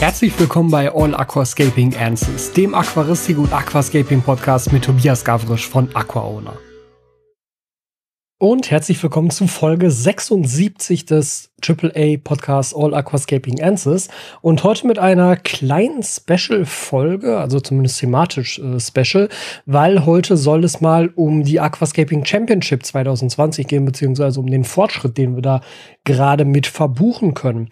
Herzlich willkommen bei All Aquascaping Answers, dem Aquaristik und Aquascaping Podcast mit Tobias Gavrisch von AquaOwner. Und herzlich willkommen zu Folge 76 des AAA Podcasts All Aquascaping Answers. Und heute mit einer kleinen Special-Folge, also zumindest thematisch äh, Special, weil heute soll es mal um die Aquascaping Championship 2020 gehen, beziehungsweise um den Fortschritt, den wir da gerade mit verbuchen können.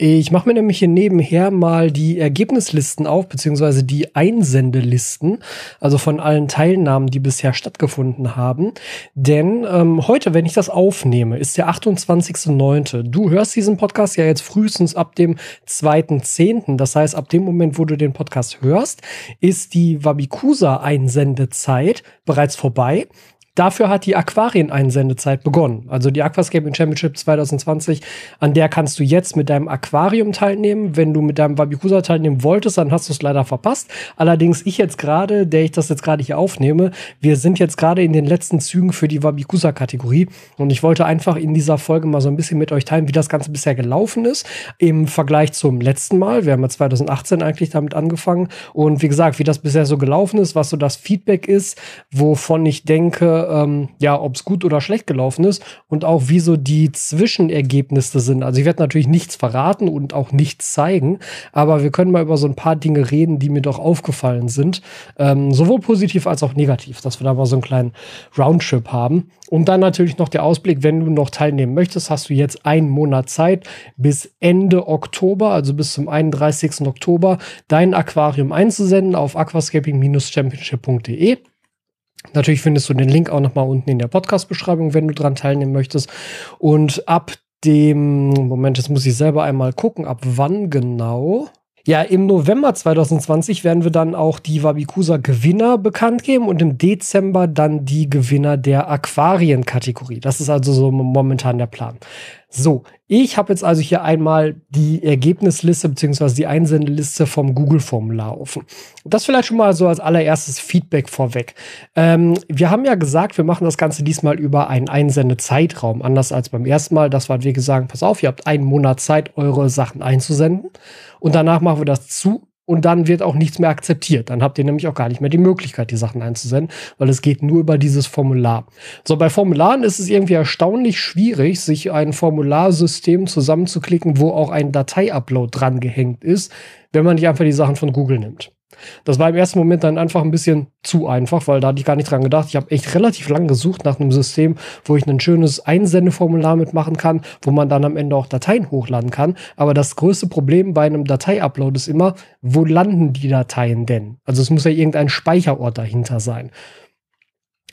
Ich mache mir nämlich hier nebenher mal die Ergebnislisten auf, beziehungsweise die Einsendelisten, also von allen Teilnahmen, die bisher stattgefunden haben. Denn ähm, heute, wenn ich das aufnehme, ist der 28.09. Du hörst diesen Podcast ja jetzt frühestens ab dem 2.10. Das heißt, ab dem Moment, wo du den Podcast hörst, ist die Wabikusa-Einsendezeit bereits vorbei. Dafür hat die Aquarien-Einsendezeit begonnen. Also die Aquascaping Championship 2020, an der kannst du jetzt mit deinem Aquarium teilnehmen. Wenn du mit deinem Wabikusa teilnehmen wolltest, dann hast du es leider verpasst. Allerdings ich jetzt gerade, der ich das jetzt gerade hier aufnehme, wir sind jetzt gerade in den letzten Zügen für die Wabikusa-Kategorie. Und ich wollte einfach in dieser Folge mal so ein bisschen mit euch teilen, wie das Ganze bisher gelaufen ist im Vergleich zum letzten Mal. Wir haben ja 2018 eigentlich damit angefangen. Und wie gesagt, wie das bisher so gelaufen ist, was so das Feedback ist, wovon ich denke, ähm, ja, ob es gut oder schlecht gelaufen ist und auch wie so die Zwischenergebnisse sind. Also ich werde natürlich nichts verraten und auch nichts zeigen, aber wir können mal über so ein paar Dinge reden, die mir doch aufgefallen sind. Ähm, sowohl positiv als auch negativ, dass wir da mal so einen kleinen Roundtrip haben. Und dann natürlich noch der Ausblick, wenn du noch teilnehmen möchtest, hast du jetzt einen Monat Zeit bis Ende Oktober, also bis zum 31. Oktober, dein Aquarium einzusenden auf aquascaping-championship.de. Natürlich findest du den Link auch nochmal unten in der Podcast-Beschreibung, wenn du dran teilnehmen möchtest. Und ab dem, Moment, jetzt muss ich selber einmal gucken, ab wann genau. Ja, im November 2020 werden wir dann auch die Wabikusa Gewinner bekannt geben und im Dezember dann die Gewinner der Aquarien-Kategorie. Das ist also so momentan der Plan. So, ich habe jetzt also hier einmal die Ergebnisliste beziehungsweise die Einsendeliste vom Google-Formular offen. Das vielleicht schon mal so als allererstes Feedback vorweg. Ähm, wir haben ja gesagt, wir machen das Ganze diesmal über einen Einsendezeitraum, anders als beim ersten Mal. Das war, wie gesagt, pass auf, ihr habt einen Monat Zeit, eure Sachen einzusenden. Und danach machen wir das zu und dann wird auch nichts mehr akzeptiert. Dann habt ihr nämlich auch gar nicht mehr die Möglichkeit, die Sachen einzusenden, weil es geht nur über dieses Formular. So, bei Formularen ist es irgendwie erstaunlich schwierig, sich ein Formularsystem zusammenzuklicken, wo auch ein Datei-Upload dran gehängt ist, wenn man nicht einfach die Sachen von Google nimmt. Das war im ersten Moment dann einfach ein bisschen zu einfach, weil da hatte ich gar nicht dran gedacht. Ich habe echt relativ lang gesucht nach einem System, wo ich ein schönes Einsendeformular mitmachen kann, wo man dann am Ende auch Dateien hochladen kann. Aber das größte Problem bei einem Datei-Upload ist immer, wo landen die Dateien denn? Also es muss ja irgendein Speicherort dahinter sein.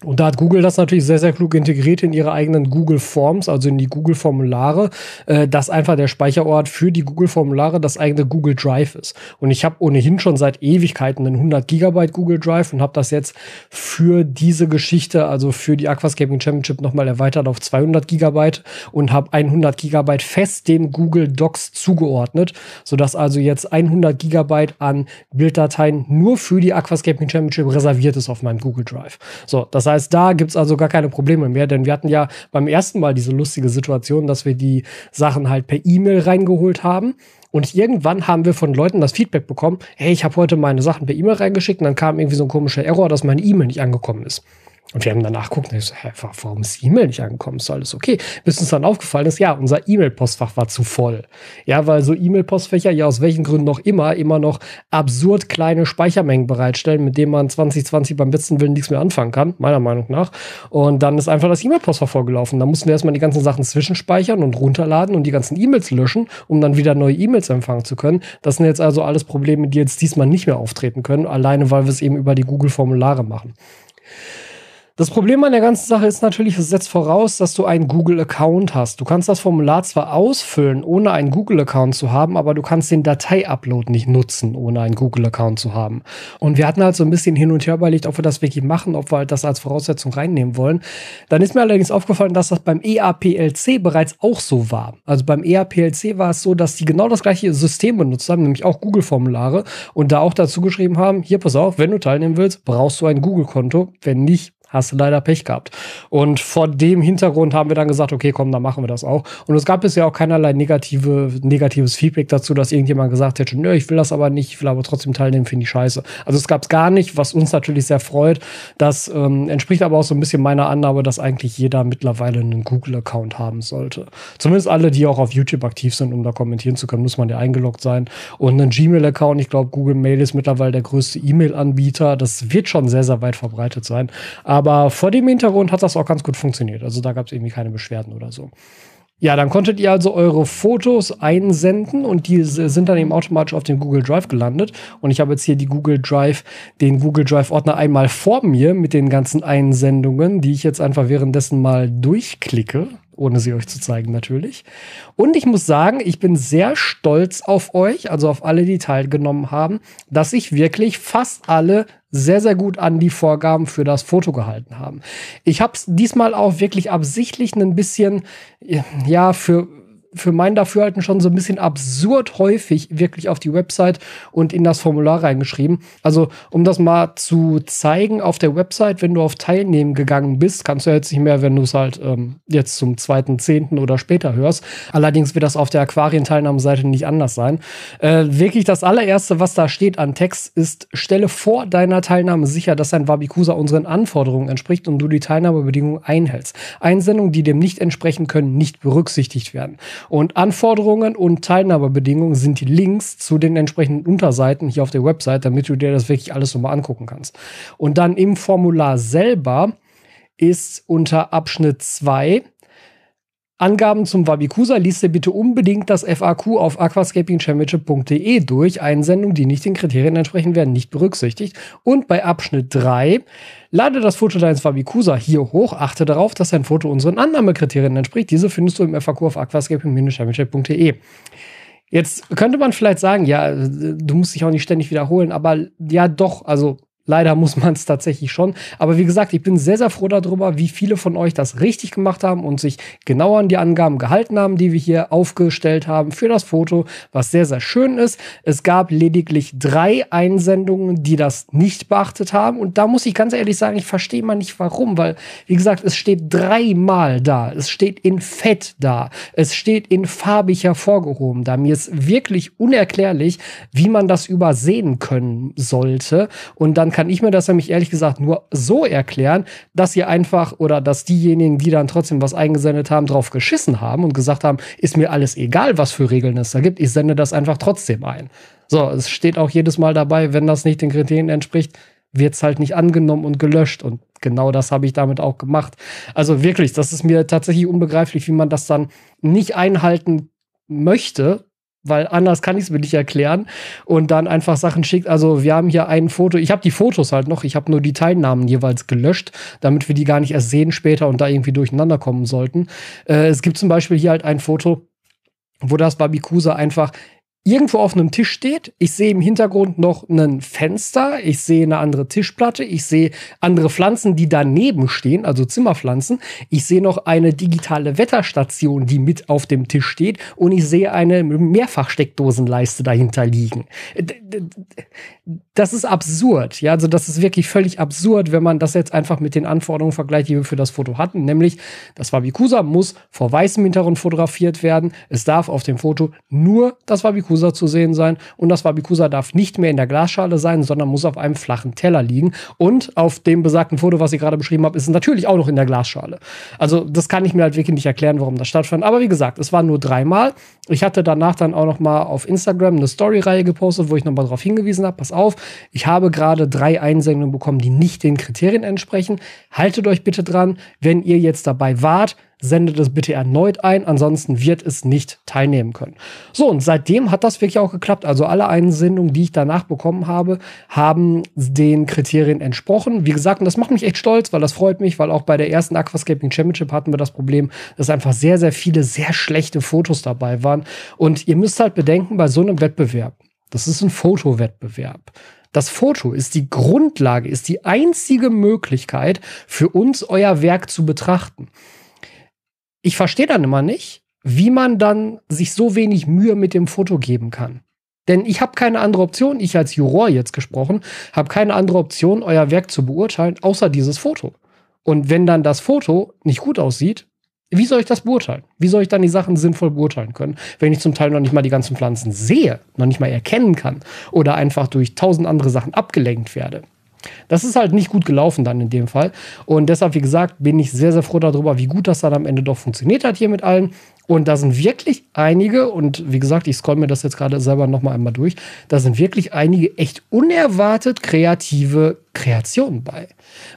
Und da hat Google das natürlich sehr, sehr klug integriert in ihre eigenen Google Forms, also in die Google Formulare, äh, dass einfach der Speicherort für die Google Formulare das eigene Google Drive ist. Und ich habe ohnehin schon seit Ewigkeiten einen 100 Gigabyte Google Drive und habe das jetzt für diese Geschichte, also für die Aquascaping Championship nochmal erweitert auf 200 Gigabyte und habe 100 Gigabyte fest dem Google Docs zugeordnet, sodass also jetzt 100 Gigabyte an Bilddateien nur für die Aquascaping Championship reserviert ist auf meinem Google Drive. So, das heißt, heißt, da gibt es also gar keine Probleme mehr, denn wir hatten ja beim ersten Mal diese lustige Situation, dass wir die Sachen halt per E-Mail reingeholt haben. Und irgendwann haben wir von Leuten das Feedback bekommen, hey, ich habe heute meine Sachen per E-Mail reingeschickt und dann kam irgendwie so ein komischer Error, dass meine E-Mail nicht angekommen ist. Und wir haben danach geguckt und ich so, hä, warum ist die E-Mail nicht angekommen? Ist alles okay. Bis uns dann aufgefallen ist, ja, unser E-Mail-Postfach war zu voll. Ja, weil so E-Mail-Postfächer ja aus welchen Gründen noch immer immer noch absurd kleine Speichermengen bereitstellen, mit denen man 2020 beim besten Willen nichts mehr anfangen kann, meiner Meinung nach. Und dann ist einfach das E-Mail-Postfach vorgelaufen. Da mussten wir erstmal die ganzen Sachen zwischenspeichern und runterladen und die ganzen E-Mails löschen, um dann wieder neue E-Mails empfangen zu können. Das sind jetzt also alles Probleme, die jetzt diesmal nicht mehr auftreten können, alleine weil wir es eben über die Google-Formulare machen. Das Problem an der ganzen Sache ist natürlich, es setzt voraus, dass du einen Google-Account hast. Du kannst das Formular zwar ausfüllen, ohne einen Google-Account zu haben, aber du kannst den Datei-Upload nicht nutzen, ohne einen Google-Account zu haben. Und wir hatten halt so ein bisschen hin und her überlegt, ob wir das wirklich machen, ob wir halt das als Voraussetzung reinnehmen wollen. Dann ist mir allerdings aufgefallen, dass das beim EAPLC bereits auch so war. Also beim EAPLC war es so, dass die genau das gleiche System benutzt haben, nämlich auch Google-Formulare und da auch dazu geschrieben haben, hier pass auf, wenn du teilnehmen willst, brauchst du ein Google-Konto. Wenn nicht, hast du leider Pech gehabt. Und vor dem Hintergrund haben wir dann gesagt, okay, komm, dann machen wir das auch. Und es gab bisher auch keinerlei negative, negatives Feedback dazu, dass irgendjemand gesagt hätte, nö, ich will das aber nicht, ich will aber trotzdem teilnehmen, finde ich scheiße. Also es gab es gar nicht, was uns natürlich sehr freut. Das ähm, entspricht aber auch so ein bisschen meiner Annahme, dass eigentlich jeder mittlerweile einen Google-Account haben sollte. Zumindest alle, die auch auf YouTube aktiv sind, um da kommentieren zu können, muss man ja eingeloggt sein. Und einen Gmail-Account, ich glaube, Google Mail ist mittlerweile der größte E-Mail-Anbieter. Das wird schon sehr, sehr weit verbreitet sein. Aber vor dem Hintergrund hat das auch ganz gut funktioniert. Also da gab es irgendwie keine Beschwerden oder so. Ja, dann konntet ihr also eure Fotos einsenden und die sind dann eben automatisch auf dem Google Drive gelandet. Und ich habe jetzt hier die Google Drive, den Google Drive Ordner einmal vor mir mit den ganzen Einsendungen, die ich jetzt einfach währenddessen mal durchklicke, ohne sie euch zu zeigen natürlich. Und ich muss sagen, ich bin sehr stolz auf euch, also auf alle, die teilgenommen haben, dass ich wirklich fast alle sehr, sehr gut an die Vorgaben für das Foto gehalten haben. Ich habe es diesmal auch wirklich absichtlich ein bisschen, ja, für für mein Dafürhalten schon so ein bisschen absurd häufig wirklich auf die Website und in das Formular reingeschrieben. Also, um das mal zu zeigen, auf der Website, wenn du auf Teilnehmen gegangen bist, kannst du jetzt nicht mehr, wenn du es halt ähm, jetzt zum zweiten, zehnten oder später hörst. Allerdings wird das auf der Aquarienteilnahmeseite nicht anders sein. Äh, wirklich das allererste, was da steht an Text, ist, stelle vor deiner Teilnahme sicher, dass dein Wabikusa unseren Anforderungen entspricht und du die Teilnahmebedingungen einhältst. Einsendungen, die dem nicht entsprechen können, nicht berücksichtigt werden. Und Anforderungen und Teilnahmebedingungen sind die Links zu den entsprechenden Unterseiten hier auf der Website, damit du dir das wirklich alles nochmal angucken kannst. Und dann im Formular selber ist unter Abschnitt 2 Angaben zum Wabikusa liest ihr bitte unbedingt das FAQ auf aquascapingchampionship.de durch. Einsendungen, die nicht den Kriterien entsprechen, werden nicht berücksichtigt. Und bei Abschnitt 3 lade das Foto deines Wabikusa hier hoch. Achte darauf, dass dein Foto unseren Annahmekriterien entspricht. Diese findest du im FAQ auf aquascaping-championship.de. Jetzt könnte man vielleicht sagen, ja, du musst dich auch nicht ständig wiederholen, aber ja, doch, also Leider muss man es tatsächlich schon. Aber wie gesagt, ich bin sehr, sehr froh darüber, wie viele von euch das richtig gemacht haben und sich genau an die Angaben gehalten haben, die wir hier aufgestellt haben für das Foto, was sehr, sehr schön ist. Es gab lediglich drei Einsendungen, die das nicht beachtet haben. Und da muss ich ganz ehrlich sagen, ich verstehe mal nicht warum, weil, wie gesagt, es steht dreimal da. Es steht in Fett da. Es steht in farbig hervorgehoben da. Mir ist wirklich unerklärlich, wie man das übersehen können sollte. Und dann kann ich mir das nämlich ehrlich gesagt nur so erklären, dass ihr einfach oder dass diejenigen, die dann trotzdem was eingesendet haben, drauf geschissen haben und gesagt haben, ist mir alles egal, was für Regeln es da gibt, ich sende das einfach trotzdem ein. So, es steht auch jedes Mal dabei, wenn das nicht den Kriterien entspricht, wird es halt nicht angenommen und gelöscht. Und genau das habe ich damit auch gemacht. Also wirklich, das ist mir tatsächlich unbegreiflich, wie man das dann nicht einhalten möchte, weil anders kann ich es mir nicht erklären und dann einfach Sachen schickt. Also wir haben hier ein Foto, ich habe die Fotos halt noch, ich habe nur die Teilnahmen jeweils gelöscht, damit wir die gar nicht erst sehen später und da irgendwie durcheinander kommen sollten. Äh, es gibt zum Beispiel hier halt ein Foto, wo das Babikusa einfach irgendwo auf einem Tisch steht. Ich sehe im Hintergrund noch ein Fenster. Ich sehe eine andere Tischplatte. Ich sehe andere Pflanzen, die daneben stehen, also Zimmerpflanzen. Ich sehe noch eine digitale Wetterstation, die mit auf dem Tisch steht. Und ich sehe eine Mehrfachsteckdosenleiste dahinter liegen. Das ist absurd. Ja, also das ist wirklich völlig absurd, wenn man das jetzt einfach mit den Anforderungen vergleicht, die wir für das Foto hatten. Nämlich, das Wabikusa muss vor weißem Hintergrund fotografiert werden. Es darf auf dem Foto nur das Wabikusa Wabikusa zu sehen sein und das Wabikusa darf nicht mehr in der Glasschale sein, sondern muss auf einem flachen Teller liegen. Und auf dem besagten Foto, was ich gerade beschrieben habe, ist es natürlich auch noch in der Glasschale. Also das kann ich mir halt wirklich nicht erklären, warum das stattfand. Aber wie gesagt, es war nur dreimal. Ich hatte danach dann auch noch mal auf Instagram eine Story-Reihe gepostet, wo ich noch mal darauf hingewiesen habe, pass auf, ich habe gerade drei Einsendungen bekommen, die nicht den Kriterien entsprechen. Haltet euch bitte dran, wenn ihr jetzt dabei wart, sendet es bitte erneut ein, ansonsten wird es nicht teilnehmen können. So, und seitdem hat das wirklich auch geklappt. Also alle Einsendungen, die ich danach bekommen habe, haben den Kriterien entsprochen. Wie gesagt, und das macht mich echt stolz, weil das freut mich, weil auch bei der ersten Aquascaping Championship hatten wir das Problem, dass einfach sehr, sehr viele sehr schlechte Fotos dabei waren. Und ihr müsst halt bedenken, bei so einem Wettbewerb, das ist ein Fotowettbewerb. Das Foto ist die Grundlage, ist die einzige Möglichkeit für uns, euer Werk zu betrachten ich verstehe dann immer nicht, wie man dann sich so wenig Mühe mit dem Foto geben kann. Denn ich habe keine andere Option, ich als Juror jetzt gesprochen, habe keine andere Option, euer Werk zu beurteilen, außer dieses Foto. Und wenn dann das Foto nicht gut aussieht, wie soll ich das beurteilen? Wie soll ich dann die Sachen sinnvoll beurteilen können, wenn ich zum Teil noch nicht mal die ganzen Pflanzen sehe, noch nicht mal erkennen kann oder einfach durch tausend andere Sachen abgelenkt werde? Das ist halt nicht gut gelaufen dann in dem Fall. Und deshalb, wie gesagt, bin ich sehr, sehr froh darüber, wie gut das dann am Ende doch funktioniert hat hier mit allen. Und da sind wirklich einige, und wie gesagt, ich scroll mir das jetzt gerade selber nochmal einmal durch, da sind wirklich einige echt unerwartet kreative Kreationen bei.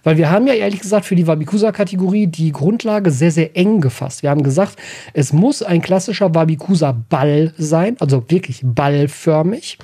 Weil wir haben ja ehrlich gesagt für die Wabikusa-Kategorie die Grundlage sehr, sehr eng gefasst. Wir haben gesagt, es muss ein klassischer Wabikusa-Ball sein, also wirklich ballförmig.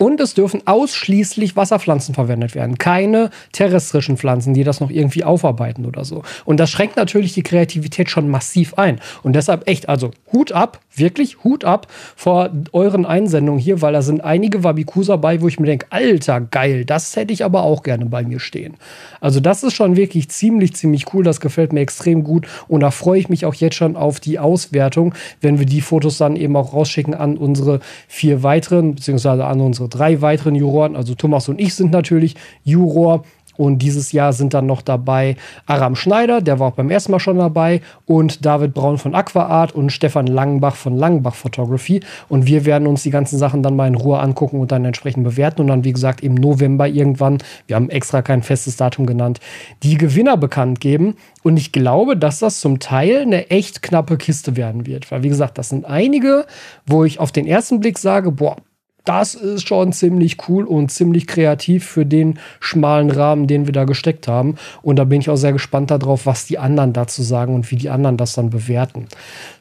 Und es dürfen ausschließlich Wasserpflanzen verwendet werden. Keine terrestrischen Pflanzen, die das noch irgendwie aufarbeiten oder so. Und das schränkt natürlich die Kreativität schon massiv ein. Und deshalb echt, also Hut ab, wirklich Hut ab vor euren Einsendungen hier, weil da sind einige Wabikusa bei, wo ich mir denke, alter, geil, das hätte ich aber auch gerne bei mir stehen. Also das ist schon wirklich ziemlich, ziemlich cool. Das gefällt mir extrem gut. Und da freue ich mich auch jetzt schon auf die Auswertung, wenn wir die Fotos dann eben auch rausschicken an unsere vier weiteren, beziehungsweise an unsere drei weiteren Juroren. Also Thomas und ich sind natürlich Juror. Und dieses Jahr sind dann noch dabei Aram Schneider, der war auch beim ersten Mal schon dabei, und David Braun von Aquaart und Stefan Langenbach von Langenbach Photography. Und wir werden uns die ganzen Sachen dann mal in Ruhe angucken und dann entsprechend bewerten. Und dann, wie gesagt, im November irgendwann, wir haben extra kein festes Datum genannt, die Gewinner bekannt geben. Und ich glaube, dass das zum Teil eine echt knappe Kiste werden wird. Weil, wie gesagt, das sind einige, wo ich auf den ersten Blick sage, boah, das ist schon ziemlich cool und ziemlich kreativ für den schmalen Rahmen, den wir da gesteckt haben. Und da bin ich auch sehr gespannt darauf, was die anderen dazu sagen und wie die anderen das dann bewerten.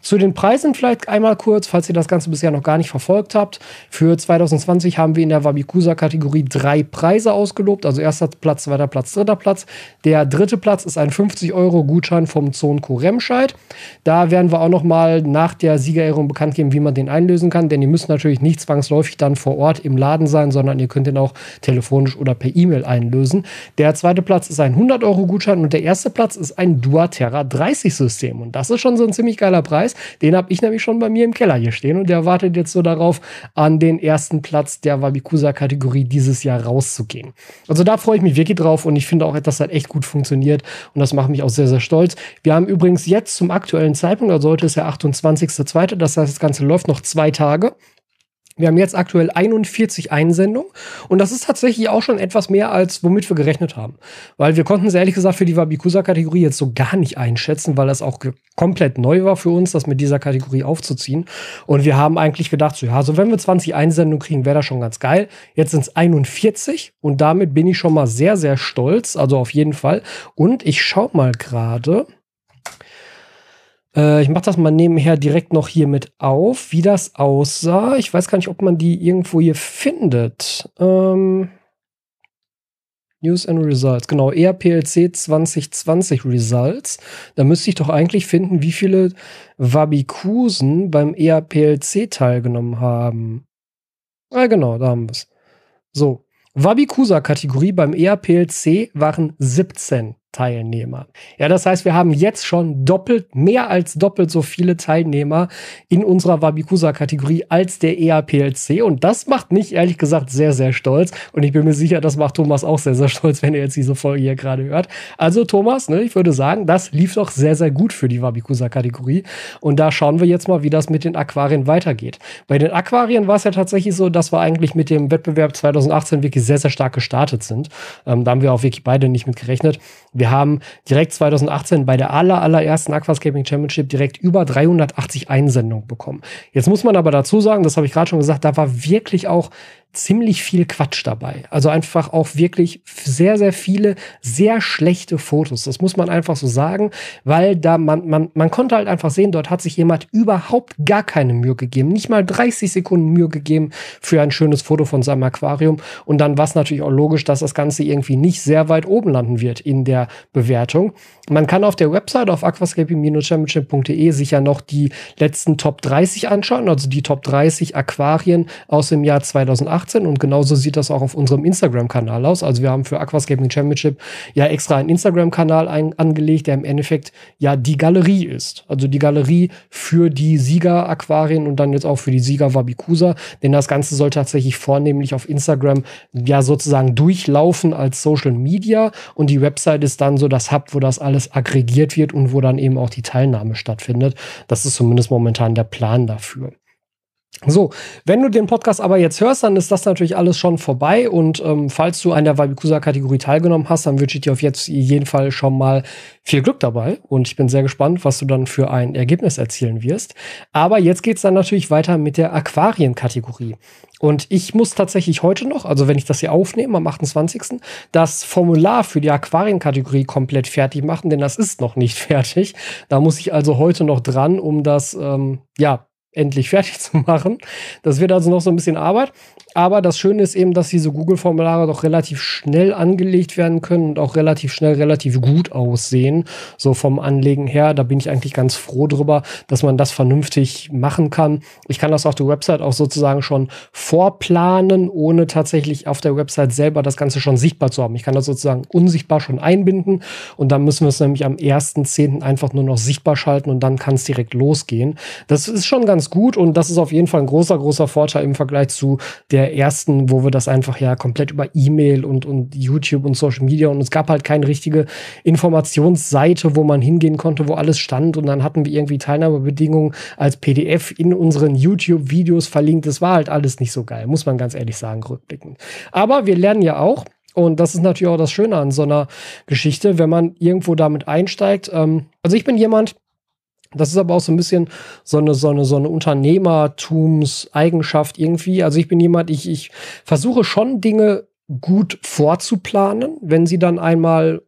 Zu den Preisen vielleicht einmal kurz, falls ihr das Ganze bisher noch gar nicht verfolgt habt. Für 2020 haben wir in der Wabikusa-Kategorie drei Preise ausgelobt. Also erster Platz, zweiter Platz, dritter Platz. Der dritte Platz ist ein 50-Euro-Gutschein vom Zonko Remscheid. Da werden wir auch noch mal nach der Siegerehrung bekannt geben, wie man den einlösen kann. Denn ihr müsst natürlich nicht zwangsläufig dann vor Ort im Laden sein, sondern ihr könnt den auch telefonisch oder per E-Mail einlösen. Der zweite Platz ist ein 100-Euro-Gutschein und der erste Platz ist ein Duaterra 30-System. Und das ist schon so ein ziemlich geiler Preis. Preis. Den habe ich nämlich schon bei mir im Keller hier stehen und der wartet jetzt so darauf, an den ersten Platz der Wabikusa-Kategorie dieses Jahr rauszugehen. Also da freue ich mich wirklich drauf und ich finde auch, dass das echt gut funktioniert und das macht mich auch sehr, sehr stolz. Wir haben übrigens jetzt zum aktuellen Zeitpunkt, also heute ist der 28.02., das heißt, das Ganze läuft noch zwei Tage. Wir haben jetzt aktuell 41 Einsendungen und das ist tatsächlich auch schon etwas mehr, als womit wir gerechnet haben. Weil wir konnten es ehrlich gesagt für die Wabikusa-Kategorie jetzt so gar nicht einschätzen, weil das auch komplett neu war für uns, das mit dieser Kategorie aufzuziehen. Und wir haben eigentlich gedacht, so, ja, so wenn wir 20 Einsendungen kriegen, wäre das schon ganz geil. Jetzt sind es 41 und damit bin ich schon mal sehr, sehr stolz. Also auf jeden Fall. Und ich schau mal gerade. Äh, ich mache das mal nebenher direkt noch hier mit auf, wie das aussah. Ich weiß gar nicht, ob man die irgendwo hier findet. Ähm, News and Results. Genau, ERPLC 2020 Results. Da müsste ich doch eigentlich finden, wie viele Wabikusen beim ERPLC teilgenommen haben. Ah, genau, da haben wir es. So. Wabikusa-Kategorie beim ERPLC waren 17. Teilnehmer. Ja, das heißt, wir haben jetzt schon doppelt, mehr als doppelt so viele Teilnehmer in unserer Wabikusa-Kategorie als der EAPLC. Und das macht mich ehrlich gesagt sehr, sehr stolz. Und ich bin mir sicher, das macht Thomas auch sehr, sehr stolz, wenn er jetzt diese Folge hier gerade hört. Also Thomas, ne, ich würde sagen, das lief doch sehr, sehr gut für die Wabikusa-Kategorie. Und da schauen wir jetzt mal, wie das mit den Aquarien weitergeht. Bei den Aquarien war es ja tatsächlich so, dass wir eigentlich mit dem Wettbewerb 2018 wirklich sehr, sehr stark gestartet sind. Ähm, da haben wir auch wirklich beide nicht mit gerechnet. Wir haben direkt 2018 bei der aller, allerersten Aquascaping Championship direkt über 380 Einsendungen bekommen. Jetzt muss man aber dazu sagen, das habe ich gerade schon gesagt, da war wirklich auch ziemlich viel Quatsch dabei. Also einfach auch wirklich sehr, sehr viele sehr schlechte Fotos. Das muss man einfach so sagen, weil da man, man, man konnte halt einfach sehen, dort hat sich jemand überhaupt gar keine Mühe gegeben. Nicht mal 30 Sekunden Mühe gegeben für ein schönes Foto von seinem Aquarium. Und dann war es natürlich auch logisch, dass das Ganze irgendwie nicht sehr weit oben landen wird in der Bewertung. Man kann auf der Website auf aquascaping-championship.de sich ja noch die letzten Top 30 anschauen, also die Top 30 Aquarien aus dem Jahr 2018 2018 und genauso sieht das auch auf unserem Instagram-Kanal aus. Also wir haben für Aquascaping Championship ja extra einen Instagram-Kanal angelegt, der im Endeffekt ja die Galerie ist. Also die Galerie für die Sieger-Aquarien und dann jetzt auch für die Sieger Wabikusa. Denn das Ganze soll tatsächlich vornehmlich auf Instagram ja sozusagen durchlaufen als Social Media und die Website ist dann so das Hub, wo das alles aggregiert wird und wo dann eben auch die Teilnahme stattfindet. Das ist zumindest momentan der Plan dafür. So, wenn du den Podcast aber jetzt hörst, dann ist das natürlich alles schon vorbei. Und ähm, falls du an der Wabikusa-Kategorie teilgenommen hast, dann wünsche ich dir auf jetzt jeden Fall schon mal viel Glück dabei. Und ich bin sehr gespannt, was du dann für ein Ergebnis erzielen wirst. Aber jetzt geht's dann natürlich weiter mit der Aquarien-Kategorie. Und ich muss tatsächlich heute noch, also wenn ich das hier aufnehme am 28., das Formular für die Aquarienkategorie komplett fertig machen, denn das ist noch nicht fertig. Da muss ich also heute noch dran, um das ähm, ja endlich fertig zu machen. Das wird also noch so ein bisschen Arbeit. Aber das Schöne ist eben, dass diese Google-Formulare doch relativ schnell angelegt werden können und auch relativ schnell relativ gut aussehen. So vom Anlegen her, da bin ich eigentlich ganz froh drüber, dass man das vernünftig machen kann. Ich kann das auf der Website auch sozusagen schon vorplanen, ohne tatsächlich auf der Website selber das Ganze schon sichtbar zu haben. Ich kann das sozusagen unsichtbar schon einbinden und dann müssen wir es nämlich am 1.10. einfach nur noch sichtbar schalten und dann kann es direkt losgehen. Das ist schon ganz gut und das ist auf jeden Fall ein großer, großer Vorteil im Vergleich zu der ersten, wo wir das einfach ja komplett über E-Mail und, und YouTube und Social Media und es gab halt keine richtige Informationsseite, wo man hingehen konnte, wo alles stand und dann hatten wir irgendwie Teilnahmebedingungen als PDF in unseren YouTube-Videos verlinkt. Das war halt alles nicht so geil, muss man ganz ehrlich sagen, rückblickend. Aber wir lernen ja auch, und das ist natürlich auch das Schöne an so einer Geschichte, wenn man irgendwo damit einsteigt. Ähm, also ich bin jemand, das ist aber auch so ein bisschen so eine, so eine, so eine Unternehmertumseigenschaft irgendwie. Also ich bin jemand, ich, ich versuche schon Dinge gut vorzuplanen, wenn sie dann einmal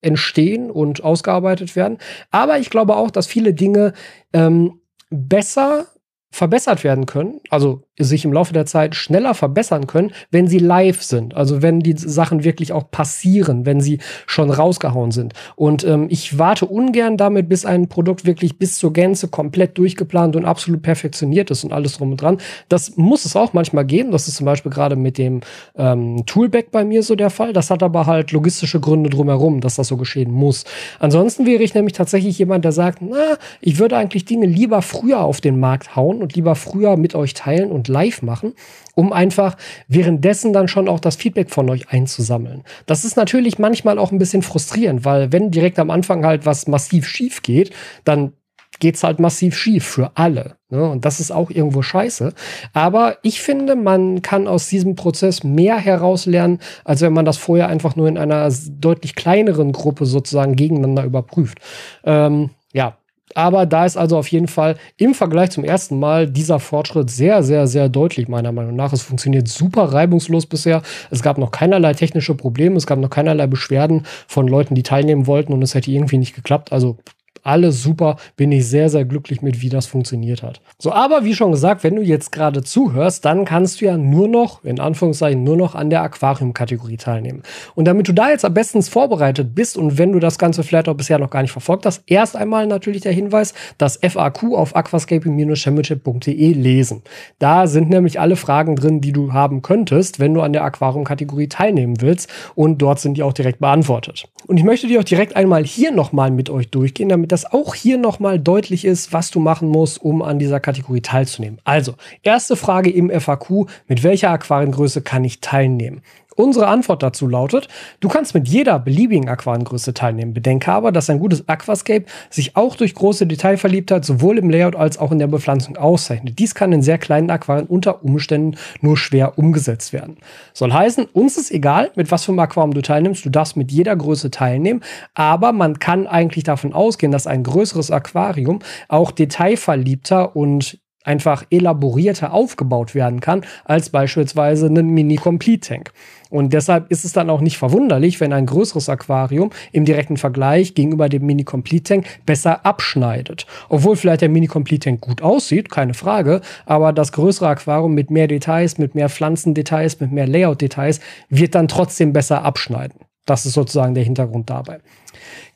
entstehen und ausgearbeitet werden. Aber ich glaube auch, dass viele Dinge ähm, besser verbessert werden können, also sich im Laufe der Zeit schneller verbessern können, wenn sie live sind. Also wenn die Sachen wirklich auch passieren, wenn sie schon rausgehauen sind. Und ähm, ich warte ungern damit, bis ein Produkt wirklich bis zur Gänze komplett durchgeplant und absolut perfektioniert ist und alles drum und dran. Das muss es auch manchmal geben. Das ist zum Beispiel gerade mit dem ähm, Toolback bei mir so der Fall. Das hat aber halt logistische Gründe drumherum, dass das so geschehen muss. Ansonsten wäre ich nämlich tatsächlich jemand, der sagt, na, ich würde eigentlich Dinge lieber früher auf den Markt hauen und lieber früher mit euch teilen und live machen, um einfach währenddessen dann schon auch das Feedback von euch einzusammeln. Das ist natürlich manchmal auch ein bisschen frustrierend, weil wenn direkt am Anfang halt was massiv schief geht, dann geht's halt massiv schief für alle. Ne? Und das ist auch irgendwo scheiße. Aber ich finde, man kann aus diesem Prozess mehr herauslernen, als wenn man das vorher einfach nur in einer deutlich kleineren Gruppe sozusagen gegeneinander überprüft. Ähm, ja, aber da ist also auf jeden Fall im Vergleich zum ersten Mal dieser Fortschritt sehr, sehr, sehr deutlich, meiner Meinung nach. Es funktioniert super reibungslos bisher. Es gab noch keinerlei technische Probleme, es gab noch keinerlei Beschwerden von Leuten, die teilnehmen wollten und es hätte irgendwie nicht geklappt. Also alles super. Bin ich sehr, sehr glücklich mit, wie das funktioniert hat. So, aber wie schon gesagt, wenn du jetzt gerade zuhörst, dann kannst du ja nur noch, in Anführungszeichen, nur noch an der Aquarium-Kategorie teilnehmen. Und damit du da jetzt am besten vorbereitet bist und wenn du das Ganze vielleicht auch bisher noch gar nicht verfolgt hast, erst einmal natürlich der Hinweis, das FAQ auf aquascaping-championship.de lesen. Da sind nämlich alle Fragen drin, die du haben könntest, wenn du an der Aquarium-Kategorie teilnehmen willst. Und dort sind die auch direkt beantwortet. Und ich möchte die auch direkt einmal hier nochmal mit euch durchgehen, damit das auch hier nochmal deutlich ist, was du machen musst, um an dieser Kategorie teilzunehmen. Also, erste Frage im FAQ, mit welcher Aquariengröße kann ich teilnehmen? Unsere Antwort dazu lautet, du kannst mit jeder beliebigen Aquariengröße teilnehmen. Bedenke aber, dass ein gutes Aquascape sich auch durch große Detailverliebtheit sowohl im Layout als auch in der Bepflanzung auszeichnet. Dies kann in sehr kleinen Aquarien unter Umständen nur schwer umgesetzt werden. Soll heißen, uns ist egal, mit was für einem Aquarium du teilnimmst, du darfst mit jeder Größe teilnehmen, aber man kann eigentlich davon ausgehen, dass ein größeres Aquarium auch detailverliebter und einfach elaborierter aufgebaut werden kann als beispielsweise ein Mini-Complete-Tank. Und deshalb ist es dann auch nicht verwunderlich, wenn ein größeres Aquarium im direkten Vergleich gegenüber dem Mini-Complete-Tank besser abschneidet. Obwohl vielleicht der Mini-Complete-Tank gut aussieht, keine Frage, aber das größere Aquarium mit mehr Details, mit mehr Pflanzendetails, mit mehr Layout-Details wird dann trotzdem besser abschneiden. Das ist sozusagen der Hintergrund dabei.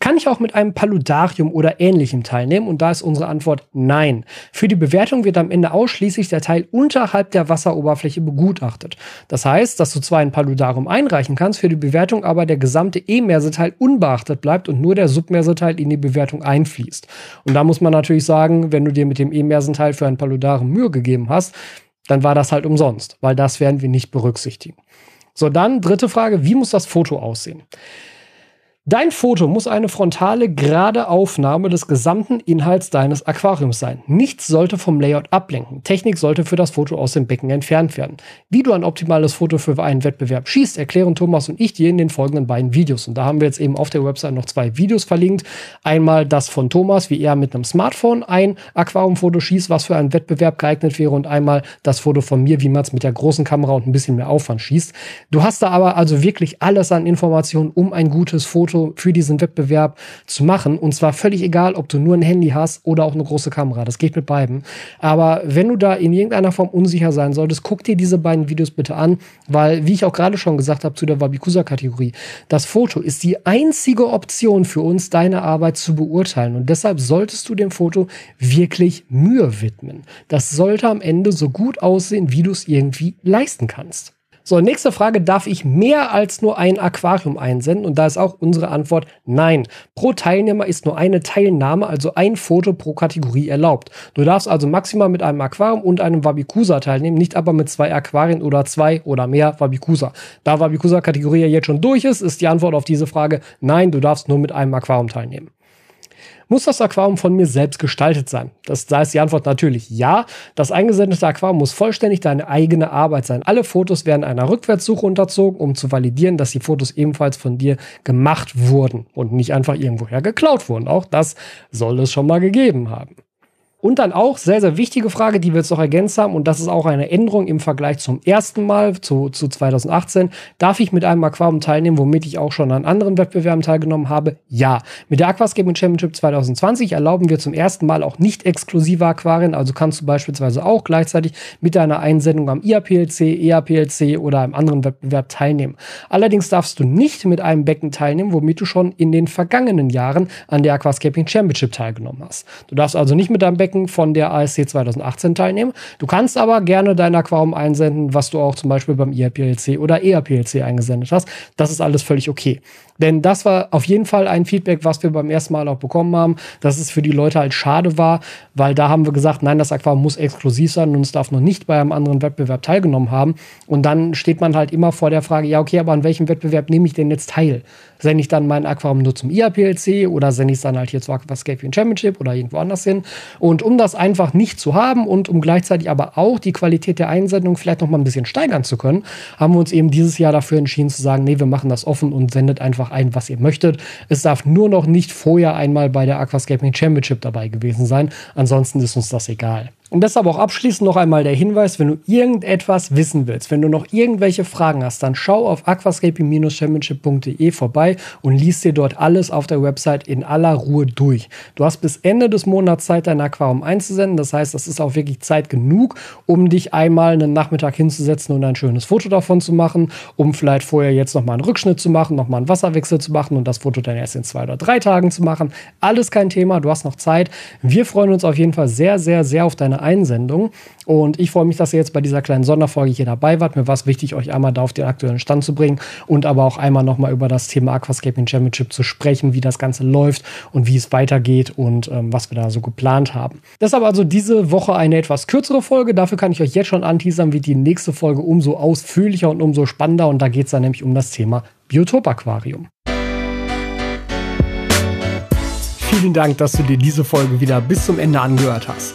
Kann ich auch mit einem Paludarium oder ähnlichem teilnehmen? Und da ist unsere Antwort nein. Für die Bewertung wird am Ende ausschließlich der Teil unterhalb der Wasseroberfläche begutachtet. Das heißt, dass du zwar ein Paludarium einreichen kannst, für die Bewertung aber der gesamte E-Merseteil unbeachtet bleibt und nur der Submerseteil in die Bewertung einfließt. Und da muss man natürlich sagen, wenn du dir mit dem E-Mersenteil für ein Paludarium Mühe gegeben hast, dann war das halt umsonst, weil das werden wir nicht berücksichtigen. So, dann dritte Frage, wie muss das Foto aussehen? Dein Foto muss eine frontale, gerade Aufnahme des gesamten Inhalts deines Aquariums sein. Nichts sollte vom Layout ablenken. Technik sollte für das Foto aus dem Becken entfernt werden. Wie du ein optimales Foto für einen Wettbewerb schießt, erklären Thomas und ich dir in den folgenden beiden Videos. Und da haben wir jetzt eben auf der Website noch zwei Videos verlinkt. Einmal das von Thomas, wie er mit einem Smartphone ein Aquariumfoto schießt, was für einen Wettbewerb geeignet wäre. Und einmal das Foto von mir, wie man es mit der großen Kamera und ein bisschen mehr Aufwand schießt. Du hast da aber also wirklich alles an Informationen, um ein gutes Foto für diesen Wettbewerb zu machen. Und zwar völlig egal, ob du nur ein Handy hast oder auch eine große Kamera. Das geht mit beiden. Aber wenn du da in irgendeiner Form unsicher sein solltest, guck dir diese beiden Videos bitte an, weil, wie ich auch gerade schon gesagt habe zu der Wabikusa-Kategorie, das Foto ist die einzige Option für uns, deine Arbeit zu beurteilen. Und deshalb solltest du dem Foto wirklich Mühe widmen. Das sollte am Ende so gut aussehen, wie du es irgendwie leisten kannst. So, nächste Frage, darf ich mehr als nur ein Aquarium einsenden? Und da ist auch unsere Antwort nein. Pro Teilnehmer ist nur eine Teilnahme, also ein Foto pro Kategorie erlaubt. Du darfst also maximal mit einem Aquarium und einem Wabikusa teilnehmen, nicht aber mit zwei Aquarien oder zwei oder mehr Wabikusa. Da Wabikusa-Kategorie ja jetzt schon durch ist, ist die Antwort auf diese Frage nein, du darfst nur mit einem Aquarium teilnehmen. Muss das Aquarium von mir selbst gestaltet sein? Das, da ist die Antwort natürlich ja. Das eingesendete Aquarium muss vollständig deine eigene Arbeit sein. Alle Fotos werden einer Rückwärtssuche unterzogen, um zu validieren, dass die Fotos ebenfalls von dir gemacht wurden und nicht einfach irgendwoher geklaut wurden. Auch das soll es schon mal gegeben haben. Und dann auch sehr, sehr wichtige Frage, die wir jetzt noch ergänzt haben, und das ist auch eine Änderung im Vergleich zum ersten Mal, zu, zu 2018. Darf ich mit einem Aquarium teilnehmen, womit ich auch schon an anderen Wettbewerben teilgenommen habe? Ja. Mit der Aquascaping Championship 2020 erlauben wir zum ersten Mal auch nicht exklusive Aquarien, also kannst du beispielsweise auch gleichzeitig mit deiner Einsendung am IAPLC, EAPLC oder einem anderen Wettbewerb teilnehmen. Allerdings darfst du nicht mit einem Becken teilnehmen, womit du schon in den vergangenen Jahren an der Aquascaping Championship teilgenommen hast. Du darfst also nicht mit deinem Becken Becken von der ASC 2018 teilnehmen. Du kannst aber gerne dein Aquarium einsenden, was du auch zum Beispiel beim IRPLC oder ERPLC eingesendet hast. Das ist alles völlig okay. Denn das war auf jeden Fall ein Feedback, was wir beim ersten Mal auch bekommen haben, dass es für die Leute halt schade war, weil da haben wir gesagt, nein, das Aquarium muss exklusiv sein und es darf noch nicht bei einem anderen Wettbewerb teilgenommen haben. Und dann steht man halt immer vor der Frage, ja, okay, aber an welchem Wettbewerb nehme ich denn jetzt teil? Sende ich dann mein Aquarium nur zum IAPLC oder sende ich es dann halt hier zur Aquascapian Championship oder irgendwo anders hin? Und um das einfach nicht zu haben und um gleichzeitig aber auch die Qualität der Einsendung vielleicht noch mal ein bisschen steigern zu können, haben wir uns eben dieses Jahr dafür entschieden zu sagen, nee, wir machen das offen und sendet einfach ein, was ihr möchtet. Es darf nur noch nicht vorher einmal bei der Aquascaping Championship dabei gewesen sein. Ansonsten ist uns das egal. Und deshalb auch abschließend noch einmal der Hinweis, wenn du irgendetwas wissen willst, wenn du noch irgendwelche Fragen hast, dann schau auf aquascaping-championship.de vorbei und liest dir dort alles auf der Website in aller Ruhe durch. Du hast bis Ende des Monats Zeit, dein Aquarium einzusenden. Das heißt, das ist auch wirklich Zeit genug, um dich einmal einen Nachmittag hinzusetzen und ein schönes Foto davon zu machen, um vielleicht vorher jetzt nochmal einen Rückschnitt zu machen, nochmal einen Wasserwechsel zu machen und das Foto dann erst in zwei oder drei Tagen zu machen. Alles kein Thema, du hast noch Zeit. Wir freuen uns auf jeden Fall sehr, sehr, sehr auf deine Einsendung. Und ich freue mich, dass ihr jetzt bei dieser kleinen Sonderfolge hier dabei wart. Mir war es wichtig, euch einmal da auf den aktuellen Stand zu bringen und aber auch einmal nochmal über das Thema Aquascaping Championship zu sprechen, wie das Ganze läuft und wie es weitergeht und ähm, was wir da so geplant haben. Deshalb also diese Woche eine etwas kürzere Folge. Dafür kann ich euch jetzt schon anteasern, wie die nächste Folge umso ausführlicher und umso spannender. Und da geht es dann nämlich um das Thema Biotop-Aquarium. Vielen Dank, dass du dir diese Folge wieder bis zum Ende angehört hast.